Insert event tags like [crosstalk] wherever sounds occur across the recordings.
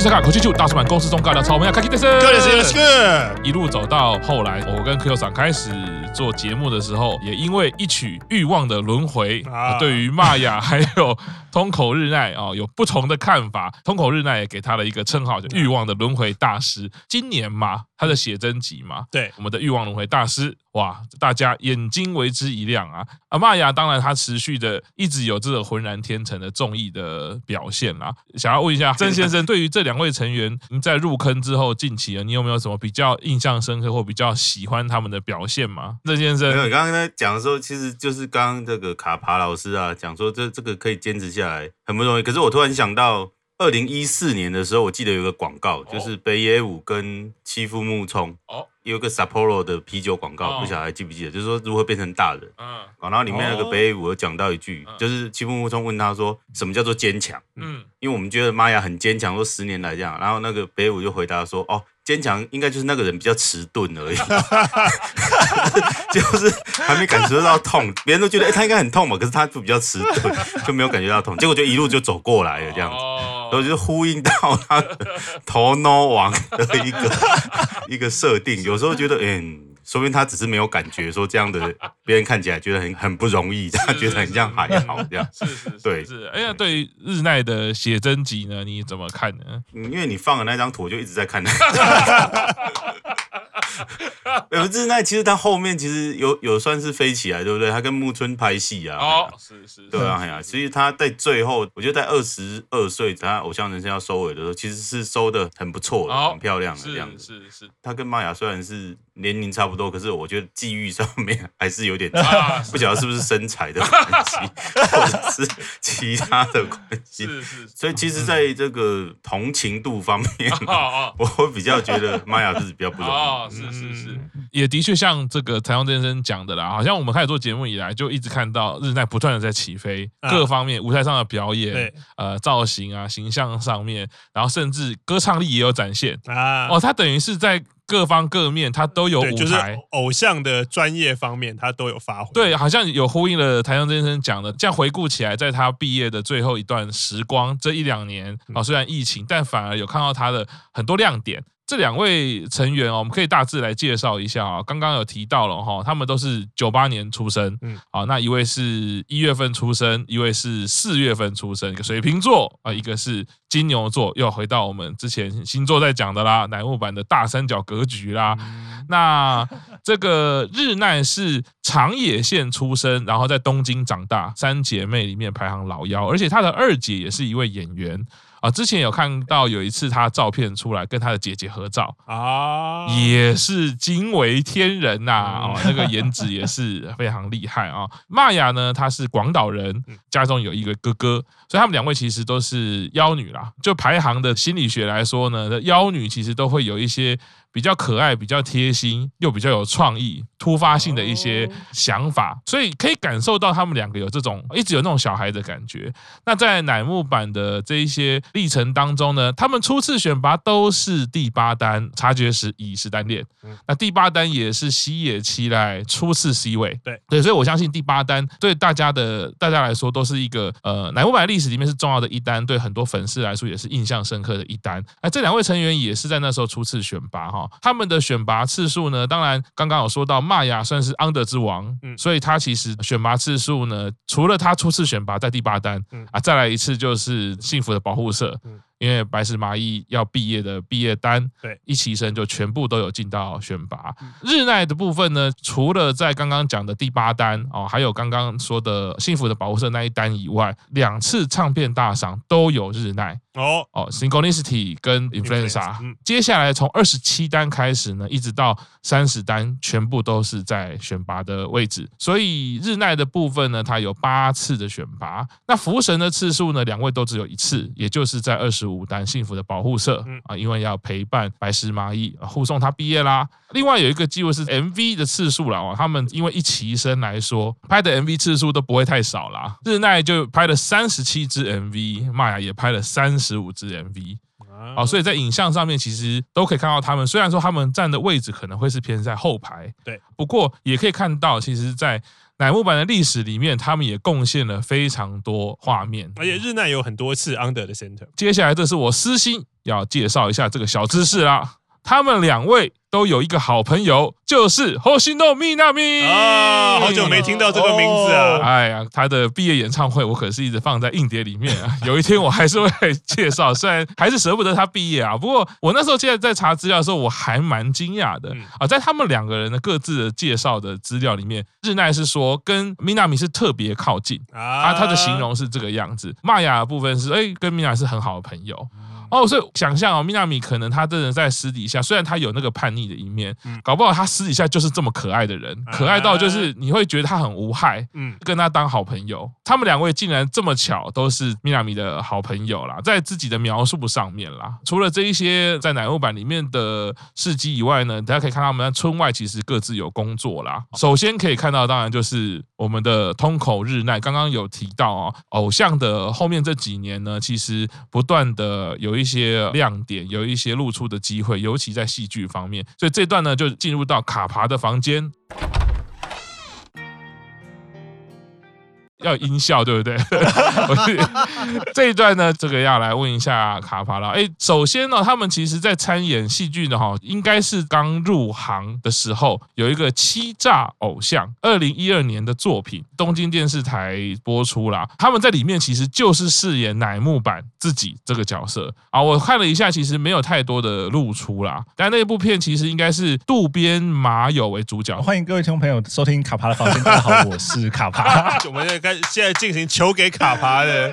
动，我是大卡口气就大叔版公司中尬聊超，我们要开机的是，各位是是一路走到后来，我跟 Q 厂开始做节目的时候，也因为一曲《欲望的轮回》啊，对于玛雅 [laughs] 还有通口日奈啊有不同的看法。通口日奈也给他了一个称号，叫欲望的轮回大师。今年嘛，他的写真集嘛，对，我们的欲望轮回大师。哇，大家眼睛为之一亮啊！啊，玛雅当然他持续的一直有这个浑然天成的综艺的表现啦。想要问一下 [laughs] 曾先生，对于这两位成员，您在入坑之后，近期啊，你有没有什么比较印象深刻或比较喜欢他们的表现吗？曾先生，没有，刚刚在讲的时候，其实就是刚刚这个卡帕老师啊讲说，这这个可以坚持下来很不容易。可是我突然想到，二零一四年的时候，我记得有个广告，就是北野武跟七夫木聪哦。有个 Sapporo 的啤酒广告，不晓得还记不记得？就是说如何变成大人。嗯，然后里面那个北野武有讲到一句，就是妻夫木聪问他说：“什么叫做坚强？”嗯，因为我们觉得玛雅很坚强，说十年来这样。然后那个北野武就回答说：“哦，坚强应该就是那个人比较迟钝而已，[laughs] [laughs] 就是还没感受到痛。[laughs] 别人都觉得哎，他应该很痛嘛，可是他就比较迟钝，就没有感觉到痛。结果就一路就走过来了这样子，然后就呼应到他的头脑王的一个。”一个设定，有时候觉得，嗯，[laughs] 说明他只是没有感觉，说这样的别人看起来觉得很 [laughs] 很不容易，他觉得很像还好这样。[laughs] 是是，是，对是。哎呀，对于日奈的写真集呢，你怎么看呢？因为你放的那张图，我就一直在看。有日奈，其实他后面其实有有算是飞起来，对不对？他跟木村拍戏啊，哦，是是，对啊，哎呀，所以他在最后，我觉得在二十二岁，他偶像人生要收尾的时候，其实是收的很不错的，很漂亮的这样子。是是，他跟玛雅虽然是年龄差不多，可是我觉得际遇上面还是有点差，[laughs] 不晓得是不是身材的关系，[laughs] 或者是其他的关系。是是，所以其实在这个同情度方面，[laughs] 我会比较觉得玛雅是比较不容易。是是是，也的确像这个台湾先生讲的啦，好像我们开始做节目以来，就一直看到日奈不断的在起飞，各方面舞台上的表演，呃，造型啊，形象上面，然后甚至歌唱力也有展现啊。哦，他等于是在各方各面，他都有舞台，就是偶像的专业方面，他都有发挥。对，好像有呼应了台湾先生讲的，这样回顾起来，在他毕业的最后一段时光，这一两年啊，虽然疫情，但反而有看到他的很多亮点。这两位成员哦，我们可以大致来介绍一下啊。刚刚有提到了哈，他们都是九八年出生，嗯，啊，那一位是一月份出生，一位是四月份出生，一个水瓶座啊，一个是金牛座。又回到我们之前星座在讲的啦，乃木坂的大三角格局啦。那这个日奈是长野县出生，然后在东京长大，三姐妹里面排行老幺，而且她的二姐也是一位演员。啊，之前有看到有一次他照片出来跟他的姐姐合照啊，也是惊为天人呐啊，那个颜值也是非常厉害啊。玛雅呢，她是广岛人，家中有一个哥哥，所以他们两位其实都是妖女啦。就排行的心理学来说呢，妖女其实都会有一些。比较可爱、比较贴心，又比较有创意、突发性的一些想法，所以可以感受到他们两个有这种一直有那种小孩的感觉。那在乃木坂的这一些历程当中呢，他们初次选拔都是第八单，察觉时乙是单恋。那第八单也是西野七濑初次 C 位。对对，所以我相信第八单对大家的大家来说都是一个呃乃木坂历史里面是重要的一单，对很多粉丝来说也是印象深刻的一单。那这两位成员也是在那时候初次选拔哈。他们的选拔次数呢？当然，刚刚有说到玛雅算是 under 之王，嗯，所以他其实选拔次数呢，除了他初次选拔在第八单，嗯啊，再来一次就是幸福的保护色，嗯。因为白石麻衣要毕业的毕业单，对，一期生就全部都有进到选拔。日奈的部分呢，除了在刚刚讲的第八单哦，还有刚刚说的幸福的保护色那一单以外，两次唱片大赏都有日奈哦哦，Synchronicity 跟 Influenza。接下来从二十七单开始呢，一直到三十单，全部都是在选拔的位置。所以日奈的部分呢，它有八次的选拔。那福神的次数呢，两位都只有一次，也就是在二十五。单幸福的保护色啊，因为要陪伴白石麻衣护送他毕业啦。另外有一个机会是 MV 的次数了哦，他们因为一期生来说，拍的 MV 次数都不会太少啦。日奈就拍了三十七支 MV，玛雅也拍了三十五支 MV 啊，所以在影像上面其实都可以看到他们。虽然说他们站的位置可能会是偏在后排，对，不过也可以看到，其实，在乃木坂的历史里面，他们也贡献了非常多画面，而且日奈有很多次 under 的 center。接下来，这是我私心要介绍一下这个小知识啦，他们两位。都有一个好朋友，就是 Hoshino Minami 啊，好久没听到这个名字啊！哦、哎呀，他的毕业演唱会我可是一直放在硬碟里面啊。[laughs] 有一天我还是会介绍，虽然还是舍不得他毕业啊。不过我那时候现在在查资料的时候，我还蛮惊讶的啊。在他们两个人的各自的介绍的资料里面，日奈是说跟 Minami 是特别靠近啊，他的形容是这个样子。玛雅的部分是哎，跟 Minami 是很好的朋友。哦，所以想象哦，米娜米可能他真的在私底下，虽然他有那个叛逆的一面，嗯，搞不好他私底下就是这么可爱的人，可爱到就是你会觉得他很无害，嗯，跟他当好朋友。他们两位竟然这么巧都是米娜米的好朋友啦，在自己的描述上面啦，除了这一些在乃木坂里面的事迹以外呢，大家可以看到他们在村外其实各自有工作啦。首先可以看到，当然就是我们的通口日奈，刚刚有提到哦，偶像的后面这几年呢，其实不断的有一。一些亮点，有一些露出的机会，尤其在戏剧方面，所以这段呢就进入到卡爬的房间。要音效对不对？[laughs] 这一段呢，这个要来问一下卡帕了。哎，首先呢，他们其实在参演戏剧的哈，应该是刚入行的时候，有一个欺诈偶像，二零一二年的作品，东京电视台播出啦。他们在里面其实就是饰演乃木坂自己这个角色啊。我看了一下，其实没有太多的露出啦。但那部片其实应该是渡边麻友为主角。欢迎各位听众朋友收听卡帕的房间，大家好，我是卡帕。[laughs] 我们在现在进行求给卡爬的，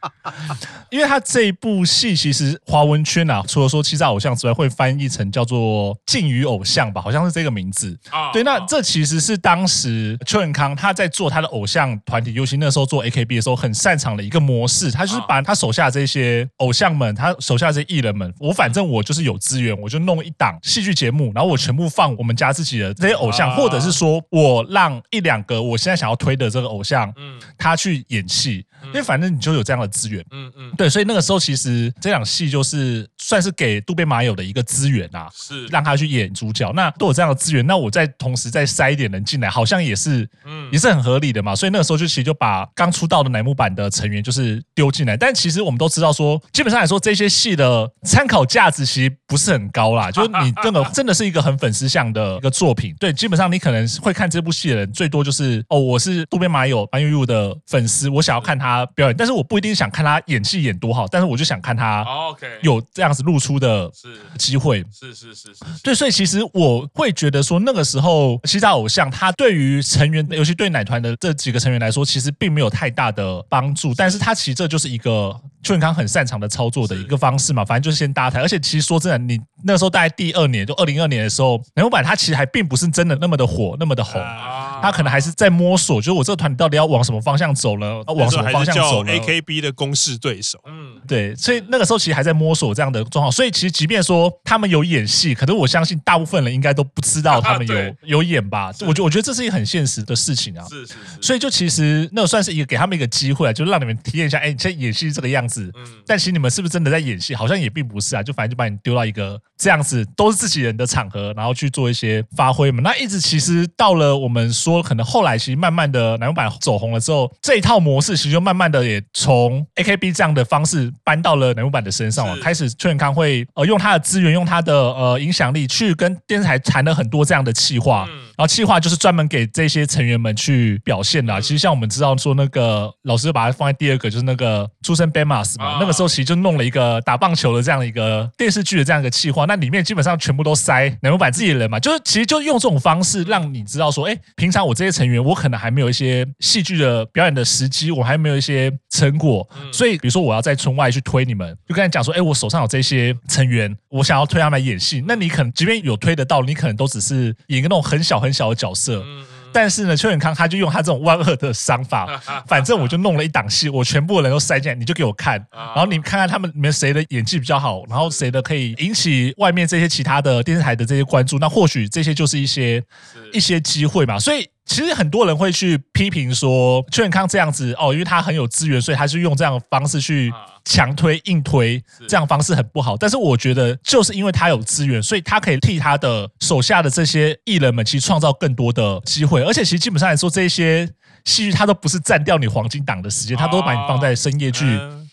[laughs] 因为他这一部戏其实华文圈啊，除了说欺诈偶像之外，会翻译成叫做禁语偶像吧，好像是这个名字。对，那这其实是当时邱永康他在做他的偶像团体，尤其那时候做 AKB 的时候，很擅长的一个模式。他就是把他手下这些偶像们，他手下这些艺人们，我反正我就是有资源，我就弄一档戏剧节目，然后我全部放我们家自己的这些偶像，或者是说我让一两个我现在想要推的这个偶像。嗯，他去演戏，因为反正你就有这样的资源，嗯嗯，对，所以那个时候其实这场戏就是算是给渡边麻友的一个资源啊，是让他去演主角。那都有这样的资源，那我再同时再塞一点人进来，好像也是，嗯，也是很合理的嘛。所以那个时候就其实就把刚出道的乃木坂的成员就是丢进来。但其实我们都知道说，基本上来说这些戏的参考价值其实不是很高啦。[laughs] 就是你真的 [laughs] 真的是一个很粉丝向的一个作品，对，基本上你可能会看这部戏的人最多就是哦，我是渡边麻友。的粉丝，我想要看他表演，但是我不一定想看他演戏演多好，但是我就想看他有这样子露出的机会，是是是是，对，所以其实我会觉得说，那个时候欺诈偶像他对于成员，尤其对奶团的这几个成员来说，其实并没有太大的帮助，但是他其实这就是一个邱永康很擅长的操作的一个方式嘛，反正就是先搭台，而且其实说真的，你那时候大概第二年，就二零二年的时候，乃木坂他其实还并不是真的那么的火，那么的红。他可能还是在摸索，就是我这个团体到底要往什么方向走呢？往什么方向走呢？AKB 的公式对手，嗯，对，所以那个时候其实还在摸索这样的状况。所以其实即便说他们有演戏，可是我相信大部分人应该都不知道 [laughs] 他们有有演吧？我觉我觉得这是一个很现实的事情啊。是是是。所以就其实那算是一个给他们一个机会啊，就让你们体验一下，哎，这演戏是这个样子。嗯。但其实你们是不是真的在演戏？好像也并不是啊。就反正就把你丢到一个这样子都是自己人的场合，然后去做一些发挥嘛。那一直其实到了我们说可能后来。其实慢慢的，南木坂走红了之后，这一套模式其实就慢慢的也从 AKB 这样的方式搬到了南木坂的身上了。开始秋元康会呃用他的资源，用他的呃影响力去跟电视台谈了很多这样的企划。然后企划就是专门给这些成员们去表现的。其实像我们知道说那个老师把它放在第二个，就是那个出身 BAMAS 嘛，那个时候其实就弄了一个打棒球的这样的一个电视剧的这样一个企划。那里面基本上全部都塞南木坂自己的人嘛，就是其实就用这种方式让你知道说，哎，平常我这些成员我可能还没有一些戏剧的表演的时机，我还没有一些成果，所以比如说我要在村外去推你们，就跟你讲说，哎，我手上有这些成员，我想要推他们来演戏，那你可能即便有推得到，你可能都只是演一个那种很小很。很小的角色，但是呢，邱永康他就用他这种万恶的商法，[laughs] 反正我就弄了一档戏，我全部人都塞进来，你就给我看，然后你看看他们里面谁的演技比较好，然后谁的可以引起外面这些其他的电视台的这些关注，那或许这些就是一些一些机会嘛。所以其实很多人会去批评说，邱永康这样子哦，因为他很有资源，所以他是用这样的方式去强推硬推，这样方式很不好。但是我觉得，就是因为他有资源，所以他可以替他的手下的这些艺人们去创造更多的机会。而且，其实基本上来说，这些戏剧它都不是占掉你黄金档的时间，它都把你放在深夜剧。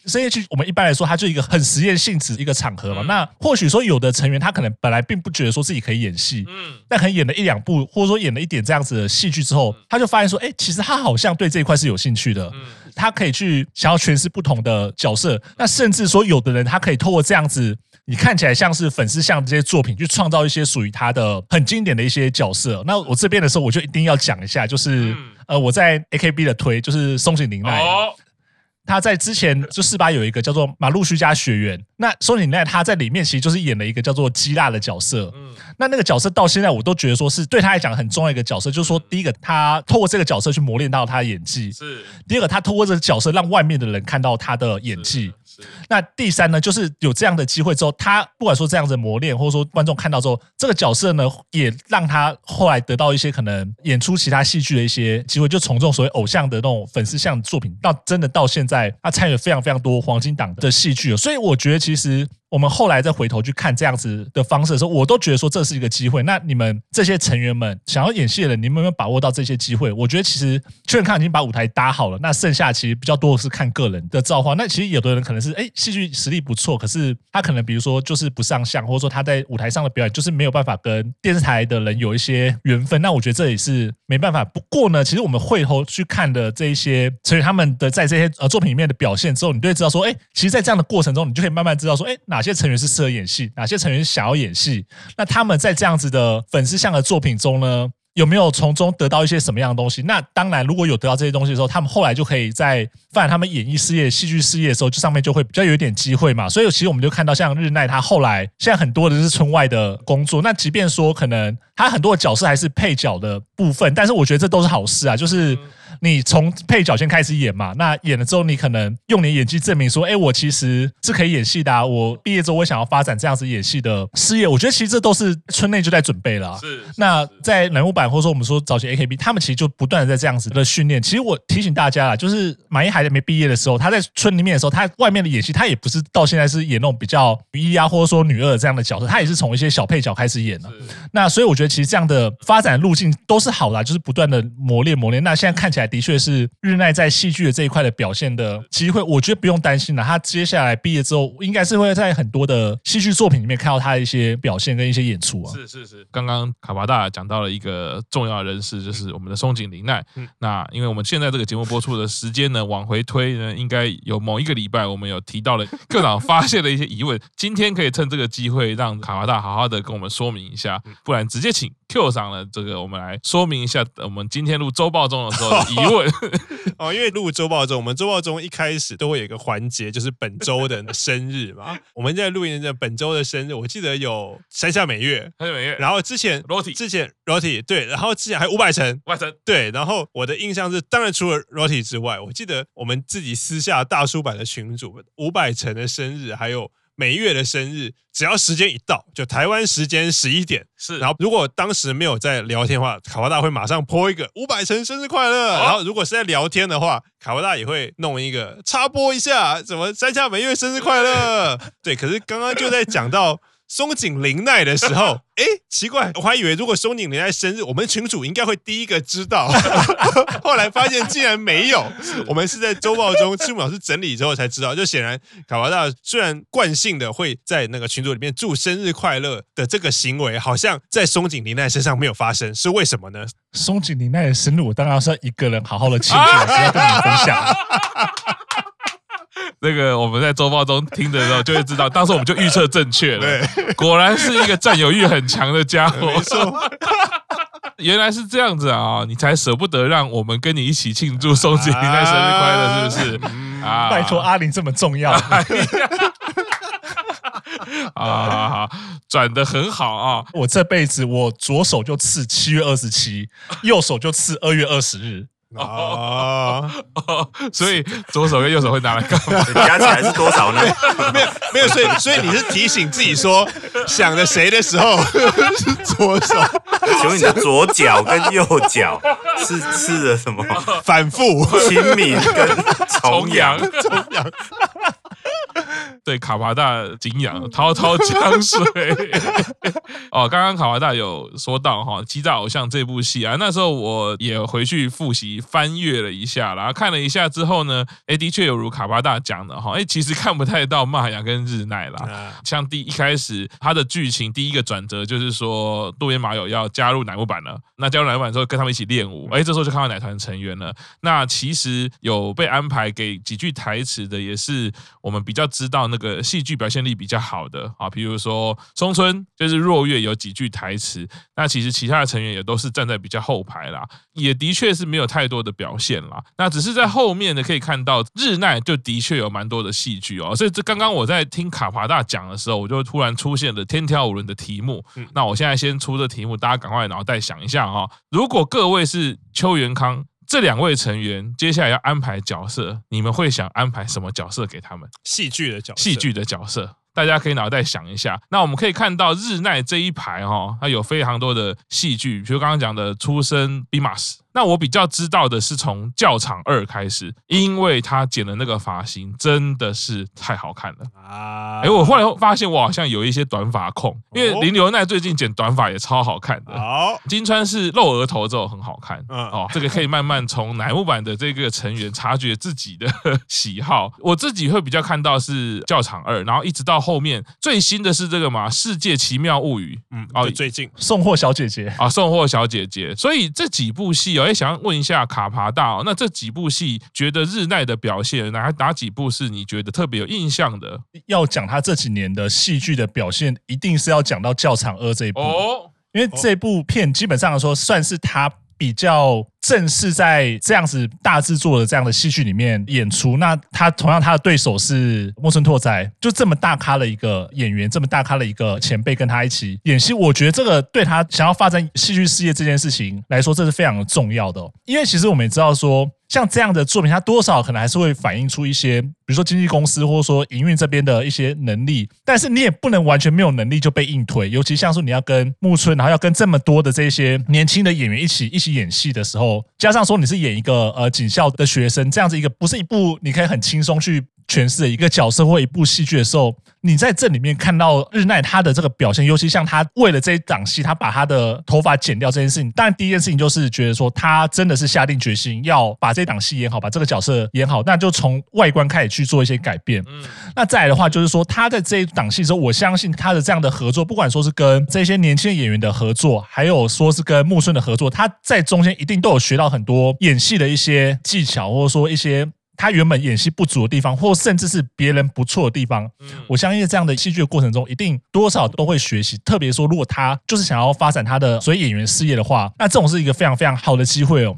深夜剧，我们一般来说，它就一个很实验性质一个场合嘛。嗯、那或许说，有的成员他可能本来并不觉得说自己可以演戏，嗯，但可能演了一两部，或者说演了一点这样子的戏剧之后，他就发现说，哎，其实他好像对这一块是有兴趣的，嗯，他可以去想要诠释不同的角色。那甚至说，有的人他可以透过这样子，你看起来像是粉丝像这些作品，去创造一些属于他的很经典的一些角色。那我这边的时候，我就一定要讲一下，就是、嗯、呃，我在 AKB 的推，就是松井玲奈。哦他在之前就四八有一个叫做马路须加学员，那松井奈他在里面其实就是演了一个叫做基辣的角色。嗯，那那个角色到现在我都觉得说是对他来讲很重要一个角色，就是说第一个他透过这个角色去磨练到他的演技，是第二个他透过这个角色让外面的人看到他的演技。那第三呢，就是有这样的机会之后，他不管说这样子磨练，或者说观众看到之后，这个角色呢，也让他后来得到一些可能演出其他戏剧的一些机会，就从这种所谓偶像的那种粉丝向作品，到真的到现在，他参与了非常非常多黄金档的戏剧，所以我觉得其实。我们后来再回头去看这样子的方式的时候，我都觉得说这是一个机会。那你们这些成员们想要演戏的人，你们有没有把握到这些机会？我觉得其实邱永康已经把舞台搭好了，那剩下其实比较多的是看个人的造化。那其实有的人可能是哎，戏剧实力不错，可是他可能比如说就是不上相，或者说他在舞台上的表演就是没有办法跟电视台的人有一些缘分。那我觉得这也是没办法。不过呢，其实我们回头去看的这一些成员他们的在这些呃作品里面的表现之后，你就会知道说，哎，其实，在这样的过程中，你就可以慢慢知道说，哎，哪些成员是适合演戏，哪些成员想要演戏？那他们在这样子的粉丝向的作品中呢，有没有从中得到一些什么样的东西？那当然，如果有得到这些东西的时候，他们后来就可以在发展他们演艺事业、戏剧事业的时候，就上面就会比较有一点机会嘛。所以，其实我们就看到，像日奈他后来现在很多的是村外的工作。那即便说可能他很多的角色还是配角的部分，但是我觉得这都是好事啊，就是。你从配角先开始演嘛，那演了之后，你可能用你演技证明说，哎，我其实是可以演戏的啊。我毕业之后，我想要发展这样子演戏的事业。我觉得其实这都是村内就在准备了啊。是。那在人物版或者说我们说早期 AKB，他们其实就不断的在这样子的训练。其实我提醒大家啦，就是马一还没毕业的时候，他在村里面的时候，他外面的演戏，他也不是到现在是演那种比较女一啊，或者说女二这样的角色，他也是从一些小配角开始演的。那所以我觉得其实这样的发展路径都是好的啊，就是不断的磨练磨练。那现在看起来的确是。日奈在戏剧的这一块的表现的机会，我觉得不用担心了。他接下来毕业之后，应该是会在很多的戏剧作品里面看到他的一些表现跟一些演出啊。是是是，刚刚卡巴大讲到了一个重要的人士，就是我们的松井玲奈。嗯，那因为我们现在这个节目播出的时间呢，往回推呢，应该有某一个礼拜，我们有提到了课长发现了一些疑问。今天可以趁这个机会，让卡巴大好好的跟我们说明一下，不然直接请 Q 上了这个，我们来说明一下我们今天录周报中的时候的疑问。哦，因为录周报中，我们周报中一开始都会有一个环节，就是本周的生日嘛。[laughs] 我们在录音的本周的生日，我记得有山下美月，山下美月，然后之前 Roti，之前 Roti 对，然后之前还有伍佰成，五百成对，然后我的印象是，当然除了 Roti 之外，我记得我们自己私下大叔版的群主五百成的生日还有。每月的生日，只要时间一到，就台湾时间十一点，是。然后如果当时没有在聊天的话，卡巴大会马上 po 一个五百层生日快乐。哦、然后如果是在聊天的话，卡巴大也会弄一个插播一下，怎么山下每月生日快乐。对，可是刚刚就在讲到。松井玲奈的时候，[laughs] 哎，奇怪，我还以为如果松井玲奈生日，我们群主应该会第一个知道。[laughs] 后来发现竟然没有，我们是在周报中赤木老师整理之后才知道。就显然卡巴大虽然惯性的会在那个群组里面祝生日快乐的这个行为，好像在松井玲奈身上没有发生，是为什么呢？松井玲奈的生日，我当然是要一个人好好的庆祝，要 [laughs] 跟你分享。[laughs] 这个我们在周报中听的时候就会知道，当时我们就预测正确了，果然是一个占有欲很强的家伙。[laughs] 原来是这样子啊，你才舍不得让我们跟你一起庆祝松井玲奈生日快乐，是不是？啊，拜托阿玲这么重要。啊，好，转得很好啊！我这辈子我左手就刺七月二十七，右手就刺二月二十日。啊，所以左手跟右手会拿来干嘛？[laughs] 加起来是多少呢？[laughs] 没有，没有，所以，所以你是提醒自己说，想着谁的时候是 [laughs] 左手。请问你的左脚跟右脚是吃的什么？反复清明跟重阳，重阳。对，卡帕大景仰，滔滔江水。哦，刚刚卡帕大有说到哈《欺诈偶像》这部戏啊，那时候我也回去复习翻阅了一下，然后看了一下之后呢，哎，的确有如卡帕大讲的哈，哎，其实看不太到玛雅跟日奈啦。像第一开始他的剧情第一个转折就是说渡边麻友要加入乃木坂了，那加入乃木坂之后跟他们一起练舞，哎，这时候就看到奶团成员了。那其实有被安排给几句台词的，也是我们比较知道那个戏剧表现力比较好的啊，比如说松村就是若月有几句台词，那其实其他的成员也都是站在比较后排啦，也的确是没有太多的表现啦。那只是在后面呢，可以看到日奈就的确有蛮多的戏剧哦。所以这刚刚我在听卡帕大讲的时候，我就突然出现了天条五轮的题目。那我现在先出这题目，大家赶快脑袋想一下哦。如果各位是邱元康。这两位成员接下来要安排角色，你们会想安排什么角色给他们？戏剧的角色，戏剧的角色，大家可以脑袋想一下。那我们可以看到日奈这一排哈，它有非常多的戏剧，比如刚刚讲的出身 BIMAS。那我比较知道的是从教场二开始，因为他剪的那个发型真的是太好看了啊！哎，我后来发现我好像有一些短发控，因为林流奈最近剪短发也超好看的。好，金川是露额头之后很好看。嗯，哦，这个可以慢慢从乃木坂的这个成员察觉自己的喜好。我自己会比较看到是教场二，然后一直到后面最新的是这个嘛《世界奇妙物语》。嗯，哦，最近送货小姐姐啊，送货小姐姐。[laughs] 所以这几部戏哦。我也想要问一下卡帕大哦，那这几部戏觉得日奈的表现，哪哪几部是你觉得特别有印象的？要讲他这几年的戏剧的表现，一定是要讲到《教场二》这一部哦，因为这部片基本上来说算是他比较。正是在这样子大制作的这样的戏剧里面演出，那他同样他的对手是木村拓哉，就这么大咖的一个演员，这么大咖的一个前辈跟他一起演戏，我觉得这个对他想要发展戏剧事业这件事情来说，这是非常重要的。因为其实我们也知道说，像这样的作品，它多少可能还是会反映出一些，比如说经纪公司或者说营运这边的一些能力，但是你也不能完全没有能力就被硬推，尤其像是你要跟木村，然后要跟这么多的这些年轻的演员一起一起演戏的时候。加上说你是演一个呃警校的学生，这样子一个不是一部你可以很轻松去诠释的一个角色或一部戏剧的时候，你在这里面看到日奈他的这个表现，尤其像他为了这一档戏，他把他的头发剪掉这件事情，当然第一件事情就是觉得说他真的是下定决心要把这档戏演好，把这个角色演好，那就从外观开始去做一些改变。嗯，那再来的话就是说他在这一档戏之后，我相信他的这样的合作，不管说是跟这些年轻演员的合作，还有说是跟木村的合作，他在中间一定都有学到很多演戏的一些技巧，或者说一些。他原本演戏不足的地方，或甚至是别人不错的地方，我相信这样的戏剧的过程中，一定多少都会学习。特别说，如果他就是想要发展他的所以演员事业的话，那这种是一个非常非常好的机会哦。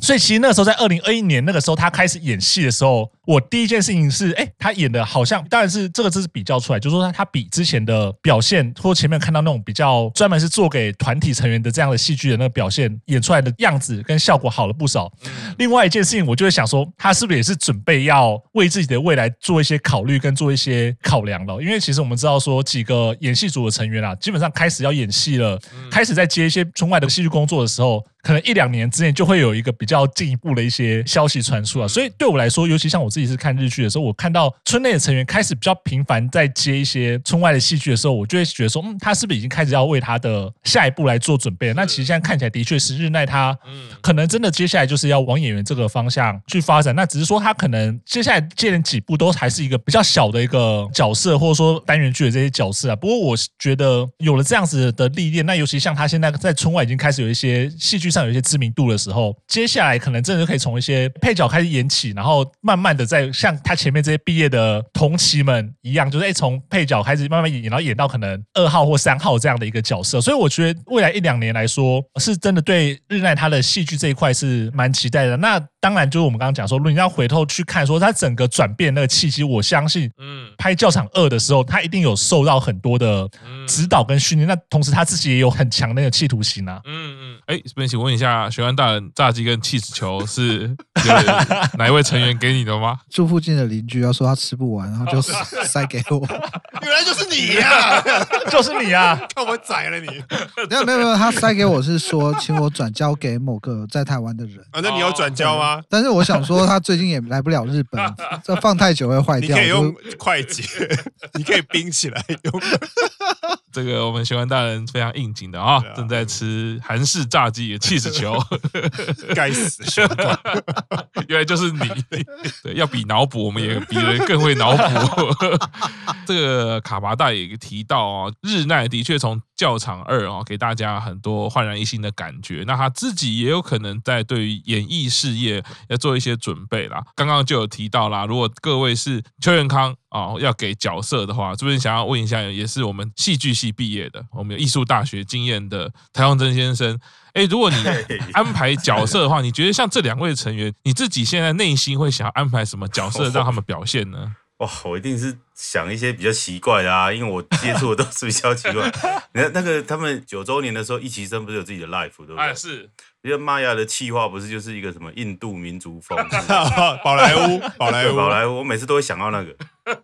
所以其实那时候在二零二一年那个时候，他开始演戏的时候，我第一件事情是，哎，他演的好像，当然是这个这是比较出来，就是说他他比之前的表现，或前面看到那种比较专门是做给团体成员的这样的戏剧的那个表现，演出来的样子跟效果好了不少。另外一件事情，我就会想说，他是不是也是准备要为自己的未来做一些考虑跟做一些考量了？因为其实我们知道说，几个演戏组的成员啊，基本上开始要演戏了，开始在接一些村外的戏剧工作的时候。可能一两年之内就会有一个比较进一步的一些消息传出啊，所以对我来说，尤其像我自己是看日剧的时候，我看到村内的成员开始比较频繁在接一些村外的戏剧的时候，我就会觉得说，嗯，他是不是已经开始要为他的下一步来做准备了？那其实现在看起来的确是日奈他，可能真的接下来就是要往演员这个方向去发展。那只是说他可能接下来接连几部都还是一个比较小的一个角色，或者说单元剧的这些角色啊。不过我觉得有了这样子的历练，那尤其像他现在在村外已经开始有一些戏剧。上有一些知名度的时候，接下来可能真的就可以从一些配角开始演起，然后慢慢的在像他前面这些毕业的同期们一样，就是哎从配角开始慢慢演，然后演到可能二号或三号这样的一个角色。所以我觉得未来一两年来说，是真的对日奈他的戏剧这一块是蛮期待的。那当然就是我们刚刚讲说，如果你要回头去看说他整个转变那个契机，我相信，嗯，拍教场二的时候，他一定有受到很多的指导跟训练。那同时他自己也有很强的那个企图心啊，嗯嗯。哎，这边请问一下，玄关大人，炸鸡跟气死球是 [laughs] 哪一位成员给你的吗？住附近的邻居要说他吃不完，然后就 [laughs] 塞给我。原来就是你呀，[laughs] 就是你呀！看我宰了你！没有没有没有，他塞给我是说请我转交给某个在台湾的人。啊，那你有转交吗？但是我想说，他最近也来不了日本，这放太久会坏掉。你可以用快捷，你可以冰起来用。这个我们玄关大人非常应景的啊，正在吃韩式炸鸡的气死球，[laughs] 该死，[laughs] 原来就是你。对，要比脑补，我们也比人更会脑补。[laughs] 这个卡巴大也提到啊，日奈的确从教场二啊给大家很多焕然一新的感觉。那他自己也有可能在对于演艺事业要做一些准备啦。刚刚就有提到啦，如果各位是邱元康啊，要给角色的话，这边想要问一下，也是我们戏剧系毕业的，我们有艺术大学经验的台湾真先生。哎，如果你 [laughs] 安排角色的话，你觉得像这两位成员，你自己现在内心会想要安排什么角色 [laughs] 让他们表现呢？哇，我一定是想一些比较奇怪的啊，[laughs] 因为我接触的都是比较奇怪。[laughs] 你看那个他们九周年的时候，一期生不是有自己的 life 对不对？哎，是。因为玛雅的气话不是就是一个什么印度民族风，[laughs] 宝莱坞，宝莱坞，宝莱坞。我每次都会想到那个。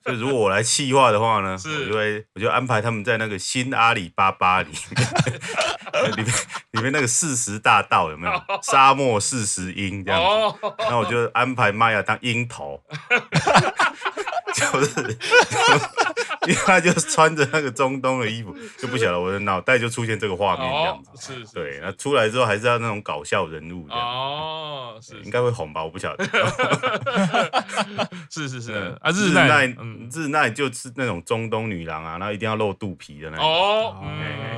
所以如果我来气话的话呢，是我就会我就安排他们在那个新阿里巴巴里面，里面里面那个四十大盗有没有？沙漠四十鹰这样子。那我就安排玛雅当鹰头。[laughs] 就是，因为他就穿着那个中东的衣服，就不晓得我的脑袋就出现这个画面这样子。是是，对，那出来之后还是要那种搞笑人物这样。哦，是，应该会红吧？我不晓得。是 [laughs] 是是，啊，日奈，日奈就是那种中东女郎啊，然后一定要露肚皮的那种。哦，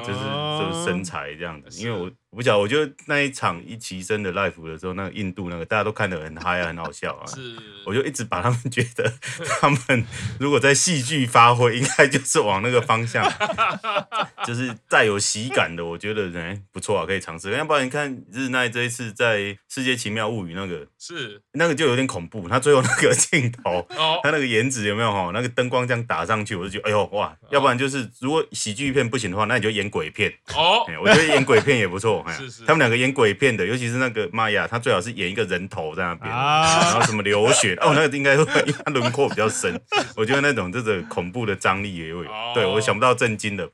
就是就是身材这样子，因为我。我不晓得，我觉得那一场一期生的 live 的时候，那个印度那个大家都看得很嗨啊，很好笑啊。是，我就一直把他们觉得，他们如果在戏剧发挥，应该就是往那个方向，就是带有喜感的。我觉得人不错啊，可以尝试。要不然你看日奈这一次在《世界奇妙物语》那个，是那个就有点恐怖。他最后那个镜头，他那个颜值有没有哈？那个灯光这样打上去，我就觉得哎呦哇！要不然就是如果喜剧片不行的话，那你就演鬼片哦。我觉得演鬼片也不错。是是，他们两个演鬼片的，尤其是那个玛雅，他最好是演一个人头在那边，然后什么流血 [laughs] 哦，那个应该会，因为他轮廓比较深，[laughs] 我觉得那种这种恐怖的张力也有。对，我想不到震惊的。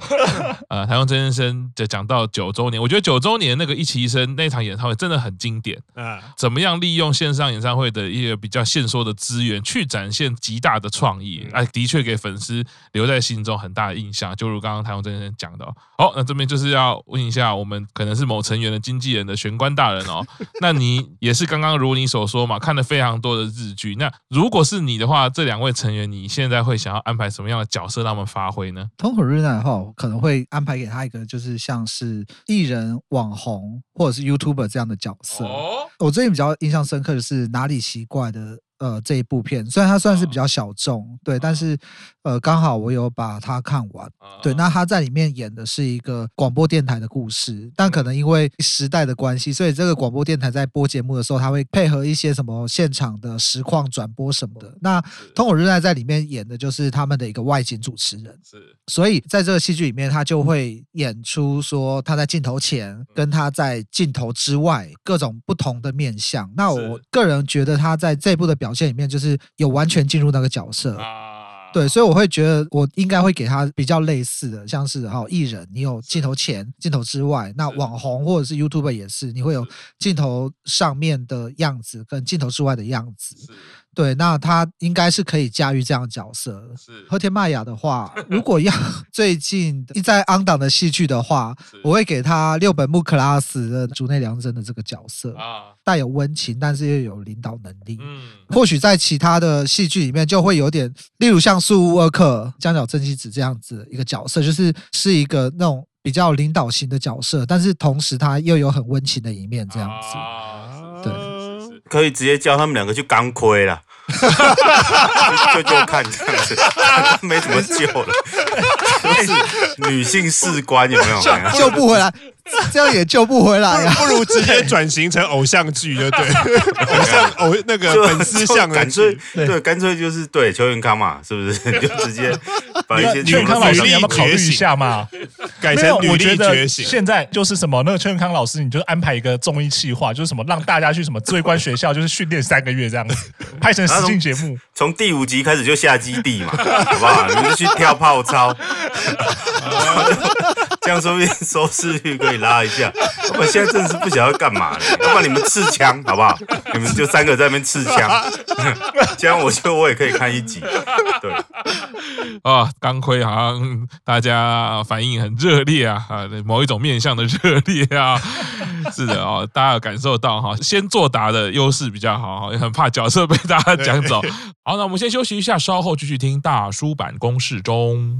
[laughs] 呃，台湾真先生就讲到九周年，我觉得九周年那个一期生那场演唱会真的很经典。啊，怎么样利用线上演唱会的一个比较限缩的资源，去展现极大的创意？哎，的确给粉丝留在心中很大的印象。就如刚刚台湾真先生讲的，好，那这边就是要问一下我们。可能是某成员的经纪人的玄关大人哦，那你也是刚刚如你所说嘛，看了非常多的日剧。那如果是你的话，这两位成员，你现在会想要安排什么样的角色让他们发挥呢？通口日奈的话，可能会安排给他一个，就是像是艺人、网红或者是 YouTuber 这样的角色。哦，我最近比较印象深刻的是哪里奇怪的。呃，这一部片虽然它算是比较小众，哦、对，但是呃，刚好我有把它看完。哦、对，那他在里面演的是一个广播电台的故事，但可能因为时代的关系，所以这个广播电台在播节目的时候，他会配合一些什么现场的实况转播什么的。那通口日奈在里面演的就是他们的一个外景主持人，是，所以在这个戏剧里面，他就会演出说他在镜头前跟他在镜头之外各种不同的面相。那我个人觉得他在这部的表表现里面就是有完全进入那个角色。啊，对，所以我会觉得我应该会给他比较类似的，像是哈艺人，你有镜头前、镜头之外，那网红或者是 YouTuber 也是，你会有镜头上面的样子跟镜头之外的样子。对，那他应该是可以驾驭这样的角色。是和田麦雅的话，[laughs] 如果要最近在 on 档的戏剧的话，我会给他六本木 class 的竹内良真的这个角色啊，带有温情，但是又有领导能力。嗯，或许在其他的戏剧里面就会有点，例如像宿雾二克、江角正七子这样子一个角色，就是是一个那种比较领导型的角色，但是同时他又有很温情的一面，这样子。啊、对。可以直接叫他们两个去钢盔了，[laughs] 就就看这样子，[laughs] 没什么救了，[laughs] 就是女性士官有没有？救不回来，[laughs] 这样也救不回来呀、啊，不如直接转型成偶像剧就对，[laughs] 偶像偶那个粉丝像的干脆对，干脆就是对邱元康嘛，是不是？[laughs] 就直接把一些邱元康老师你要不要考虑一下嘛？改成女力觉醒。现在就是什么那个邱元康老师，你就安排一个综艺企划，就是什么让大家去什么智慧观学校，就是训练三个月这样子，拍成实境节目。从第五集开始就下基地嘛，好不好？你们就去跳泡操。这样说不定收视率可以拉一下。我现在真的是不晓得要干嘛了，要不然你们刺枪好不好？你们就三个在那边刺枪，[laughs] 这样我觉得我也可以看一集。对，[laughs] 啊，钢盔好像大家反应很热烈啊，啊，某一种面向的热烈啊，是的哦，大家有感受到哈，先作答的优势比较好，也很怕角色被大家讲走。好，那我们先休息一下，稍后继续听大叔版公式中。